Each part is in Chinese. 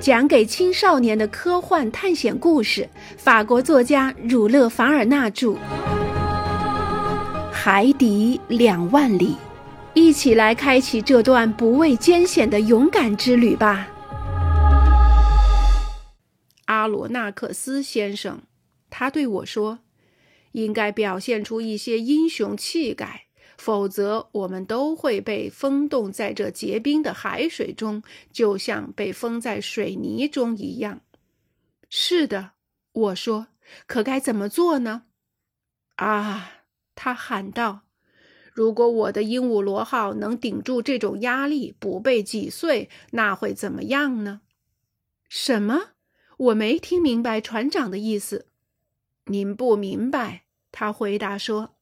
讲给青少年的科幻探险故事，法国作家儒勒·凡尔纳著，《海底两万里》，一起来开启这段不畏艰险的勇敢之旅吧。阿罗纳克斯先生，他对我说：“应该表现出一些英雄气概。”否则，我们都会被封冻在这结冰的海水中，就像被封在水泥中一样。是的，我说。可该怎么做呢？啊！他喊道：“如果我的鹦鹉螺号能顶住这种压力，不被挤碎，那会怎么样呢？”什么？我没听明白船长的意思。您不明白？他回答说。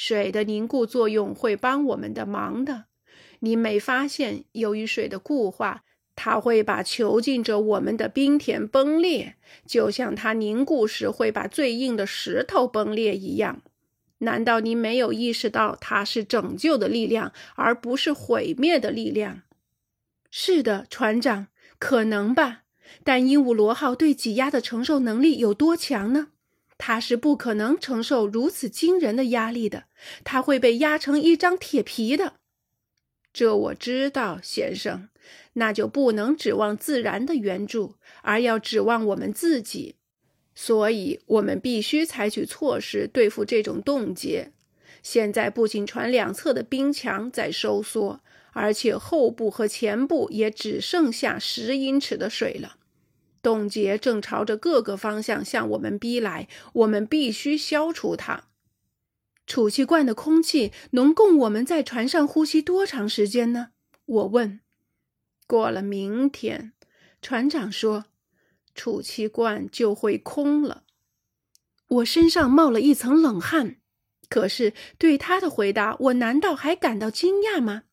水的凝固作用会帮我们的忙的。你没发现，由于水的固化，它会把囚禁着我们的冰田崩裂，就像它凝固时会把最硬的石头崩裂一样。难道你没有意识到它是拯救的力量，而不是毁灭的力量？是的，船长，可能吧。但鹦鹉螺号对挤压的承受能力有多强呢？他是不可能承受如此惊人的压力的，他会被压成一张铁皮的。这我知道，先生。那就不能指望自然的援助，而要指望我们自己。所以，我们必须采取措施对付这种冻结。现在，不仅船两侧的冰墙在收缩，而且后部和前部也只剩下十英尺的水了。冻结正朝着各个方向向我们逼来，我们必须消除它。储气罐的空气能供我们在船上呼吸多长时间呢？我问。过了明天，船长说，储气罐就会空了。我身上冒了一层冷汗。可是对他的回答，我难道还感到惊讶吗？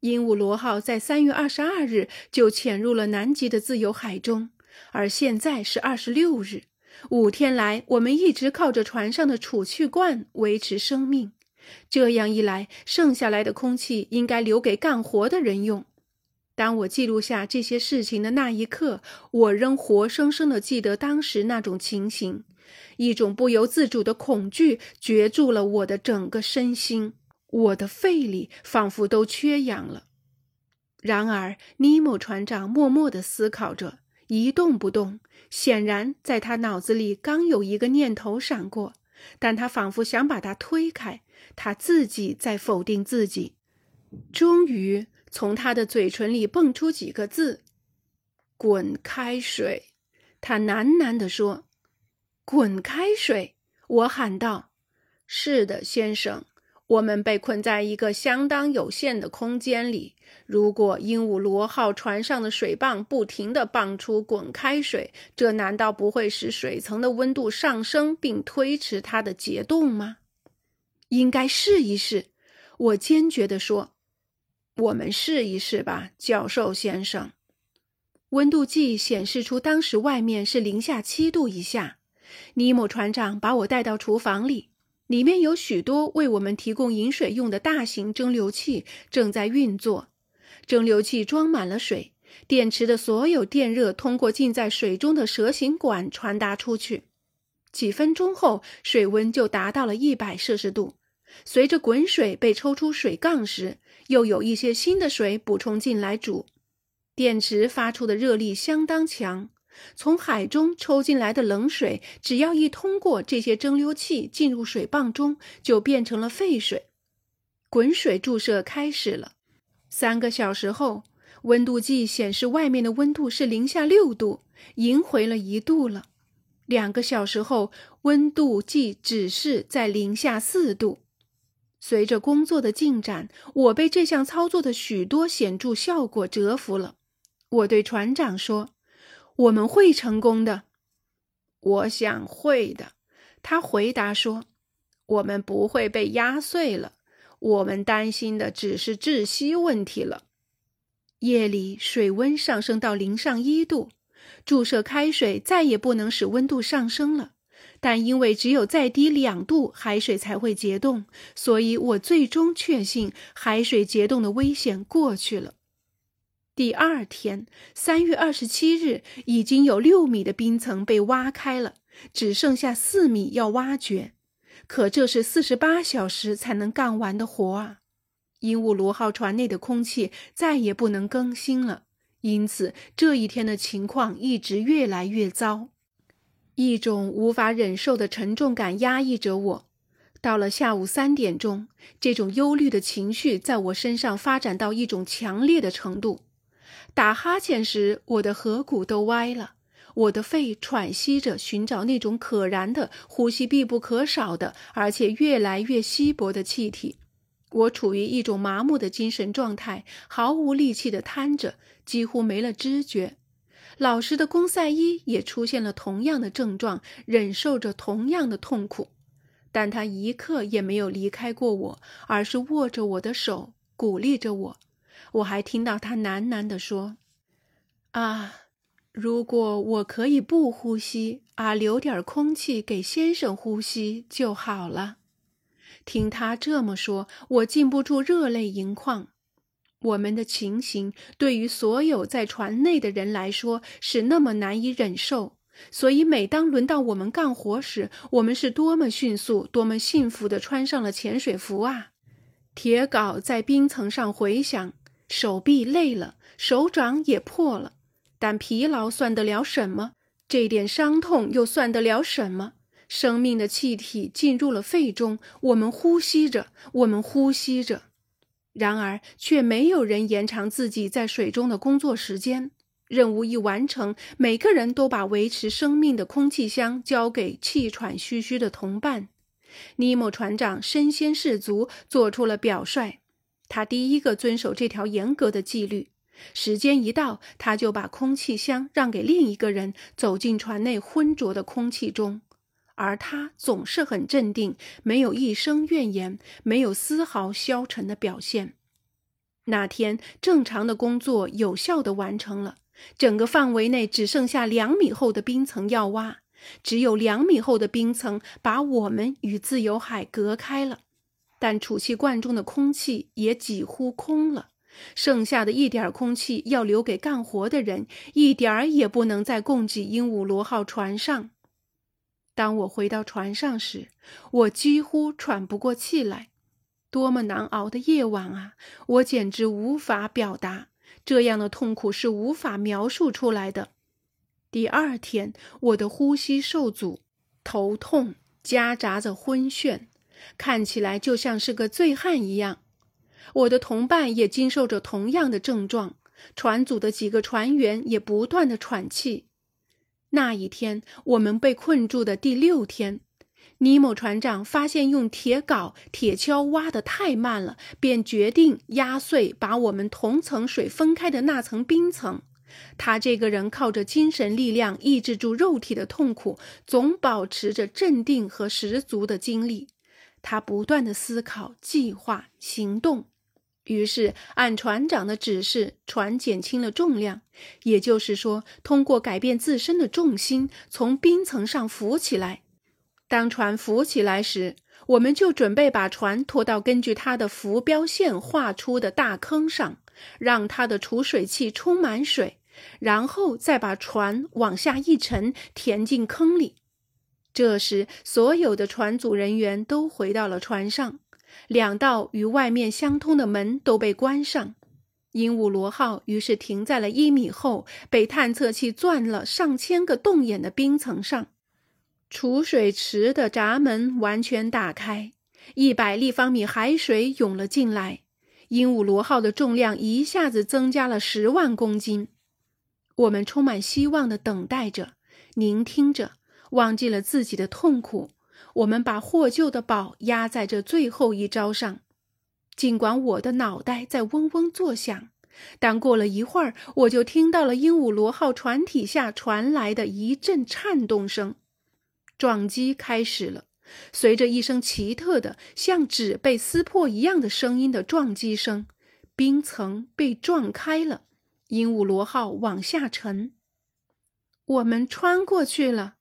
鹦鹉螺号在三月二十二日就潜入了南极的自由海中。而现在是二十六日，五天来，我们一直靠着船上的储气罐维持生命。这样一来，剩下来的空气应该留给干活的人用。当我记录下这些事情的那一刻，我仍活生生地记得当时那种情形。一种不由自主的恐惧攫住了我的整个身心，我的肺里仿佛都缺氧了。然而，尼莫船长默默地思考着。一动不动，显然在他脑子里刚有一个念头闪过，但他仿佛想把它推开。他自己在否定自己。终于，从他的嘴唇里蹦出几个字：“滚开水。”他喃喃地说：“滚开水。”我喊道：“是的，先生。”我们被困在一个相当有限的空间里。如果鹦鹉螺号船上的水泵不停地泵出滚开水，这难道不会使水层的温度上升并推迟它的结冻吗？应该试一试，我坚决地说。我们试一试吧，教授先生。温度计显示出当时外面是零下七度以下。尼姆船长把我带到厨房里。里面有许多为我们提供饮水用的大型蒸馏器正在运作，蒸馏器装满了水，电池的所有电热通过浸在水中的蛇形管传达出去。几分钟后，水温就达到了一百摄氏度。随着滚水被抽出水缸时，又有一些新的水补充进来煮。电池发出的热力相当强。从海中抽进来的冷水，只要一通过这些蒸馏器进入水泵中，就变成了沸水。滚水注射开始了。三个小时后，温度计显示外面的温度是零下六度，赢回了一度了。两个小时后，温度计指示在零下四度。随着工作的进展，我被这项操作的许多显著效果折服了。我对船长说。我们会成功的，我想会的。他回答说：“我们不会被压碎了，我们担心的只是窒息问题了。”夜里水温上升到零上一度，注射开水再也不能使温度上升了。但因为只有再低两度，海水才会结冻，所以我最终确信海水结冻的危险过去了。第二天，三月二十七日，已经有六米的冰层被挖开了，只剩下四米要挖掘。可这是四十八小时才能干完的活啊！鹦鹉螺号船内的空气再也不能更新了，因此这一天的情况一直越来越糟。一种无法忍受的沉重感压抑着我。到了下午三点钟，这种忧虑的情绪在我身上发展到一种强烈的程度。打哈欠时，我的颌骨都歪了，我的肺喘息着，寻找那种可燃的、呼吸必不可少的，而且越来越稀薄的气体。我处于一种麻木的精神状态，毫无力气地瘫着，几乎没了知觉。老实的公赛伊也出现了同样的症状，忍受着同样的痛苦，但他一刻也没有离开过我，而是握着我的手，鼓励着我。我还听到他喃喃地说：“啊，如果我可以不呼吸，啊，留点空气给先生呼吸就好了。”听他这么说，我禁不住热泪盈眶。我们的情形对于所有在船内的人来说是那么难以忍受，所以每当轮到我们干活时，我们是多么迅速、多么幸福地穿上了潜水服啊！铁镐在冰层上回响，手臂累了，手掌也破了，但疲劳算得了什么？这点伤痛又算得了什么？生命的气体进入了肺中，我们呼吸着，我们呼吸着。然而，却没有人延长自己在水中的工作时间。任务一完成，每个人都把维持生命的空气箱交给气喘吁吁的同伴。尼莫船长身先士卒，做出了表率。他第一个遵守这条严格的纪律。时间一到，他就把空气箱让给另一个人，走进船内浑浊的空气中。而他总是很镇定，没有一声怨言，没有丝毫消沉的表现。那天，正常的工作有效的完成了，整个范围内只剩下两米厚的冰层要挖，只有两米厚的冰层把我们与自由海隔开了。但储气罐中的空气也几乎空了，剩下的一点空气要留给干活的人，一点儿也不能再供给鹦鹉螺号船上。当我回到船上时，我几乎喘不过气来。多么难熬的夜晚啊！我简直无法表达，这样的痛苦是无法描述出来的。第二天，我的呼吸受阻，头痛夹杂着昏眩，看起来就像是个醉汉一样。我的同伴也经受着同样的症状，船组的几个船员也不断的喘气。那一天，我们被困住的第六天，尼莫船长发现用铁镐、铁锹挖得太慢了，便决定压碎把我们同层水分开的那层冰层。他这个人靠着精神力量抑制住肉体的痛苦，总保持着镇定和十足的精力。他不断的思考、计划、行动。于是，按船长的指示，船减轻了重量，也就是说，通过改变自身的重心，从冰层上浮起来。当船浮起来时，我们就准备把船拖到根据它的浮标线画出的大坑上，让它的储水器充满水，然后再把船往下一沉，填进坑里。这时，所有的船组人员都回到了船上。两道与外面相通的门都被关上，鹦鹉螺号于是停在了一米厚、被探测器钻了上千个洞眼的冰层上。储水池的闸门完全打开，一百立方米海水涌了进来。鹦鹉螺号的重量一下子增加了十万公斤。我们充满希望地等待着，聆听着，忘记了自己的痛苦。我们把获救的宝压在这最后一招上，尽管我的脑袋在嗡嗡作响，但过了一会儿，我就听到了鹦鹉螺号船体下传来的一阵颤动声。撞击开始了，随着一声奇特的、像纸被撕破一样的声音的撞击声，冰层被撞开了，鹦鹉螺号往下沉。我们穿过去了。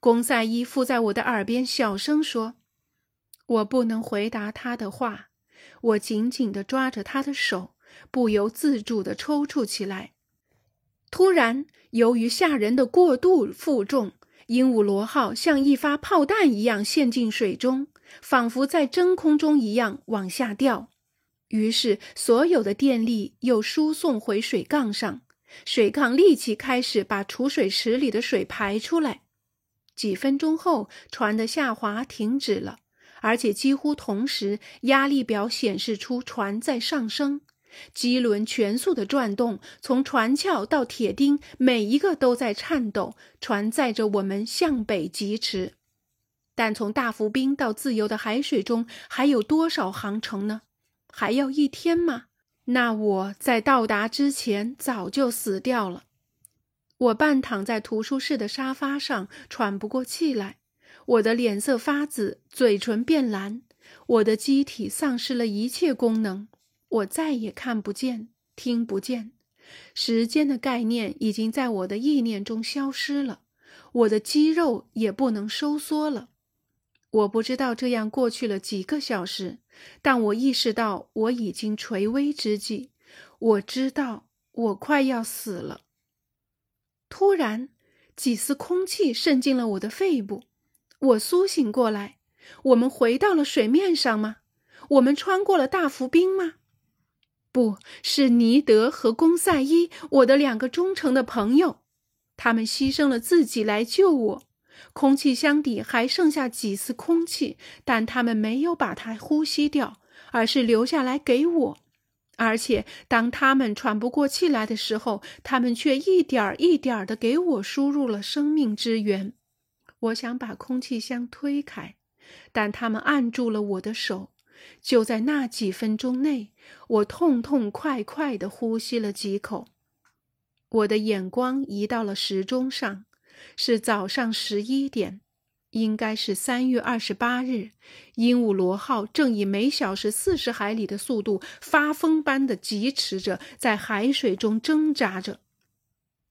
公赛伊附在我的耳边小声说：“我不能回答他的话。”我紧紧地抓着他的手，不由自主地抽搐起来。突然，由于下人的过度负重，鹦鹉螺号像一发炮弹一样陷进水中，仿佛在真空中一样往下掉。于是，所有的电力又输送回水缸上，水缸立即开始把储水池里的水排出来。几分钟后，船的下滑停止了。而且几乎同时，压力表显示出船在上升，机轮全速的转动，从船壳到铁钉，每一个都在颤抖。船载着我们向北疾驰，但从大浮冰到自由的海水中还有多少航程呢？还要一天吗？那我在到达之前早就死掉了。我半躺在图书室的沙发上，喘不过气来。我的脸色发紫，嘴唇变蓝，我的机体丧失了一切功能，我再也看不见、听不见，时间的概念已经在我的意念中消失了，我的肌肉也不能收缩了。我不知道这样过去了几个小时，但我意识到我已经垂危之际，我知道我快要死了。突然，几丝空气渗进了我的肺部。我苏醒过来，我们回到了水面上吗？我们穿过了大浮冰吗？不是尼德和公赛伊，我的两个忠诚的朋友，他们牺牲了自己来救我。空气箱底还剩下几丝空气，但他们没有把它呼吸掉，而是留下来给我。而且当他们喘不过气来的时候，他们却一点儿一点儿地给我输入了生命之源。我想把空气箱推开，但他们按住了我的手。就在那几分钟内，我痛痛快快地呼吸了几口。我的眼光移到了时钟上，是早上十一点，应该是三月二十八日。鹦鹉螺号正以每小时四十海里的速度发疯般地疾驰着，在海水中挣扎着。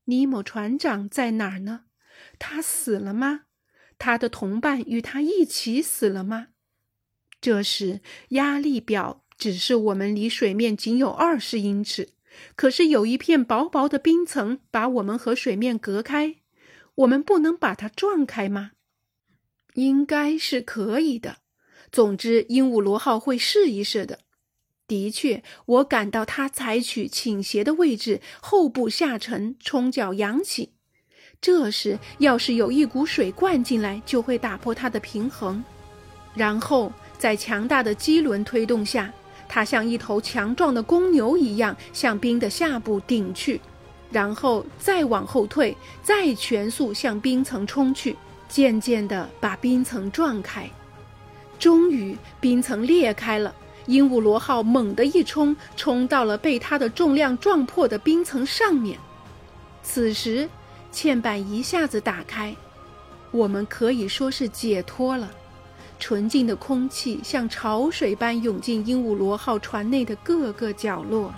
尼莫船长在哪儿呢？他死了吗？他的同伴与他一起死了吗？这时，压力表指示我们离水面仅有二十英尺，可是有一片薄薄的冰层把我们和水面隔开。我们不能把它撞开吗？应该是可以的。总之，鹦鹉螺号会试一试的。的确，我感到它采取倾斜的位置，后部下沉，冲脚扬起。这时，要是有一股水灌进来，就会打破它的平衡。然后，在强大的机轮推动下，它像一头强壮的公牛一样向冰的下部顶去，然后再往后退，再全速向冰层冲去，渐渐地把冰层撞开。终于，冰层裂开了，鹦鹉螺号猛地一冲，冲到了被它的重量撞破的冰层上面。此时，嵌板一下子打开，我们可以说是解脱了。纯净的空气像潮水般涌进鹦鹉螺号船内的各个角落。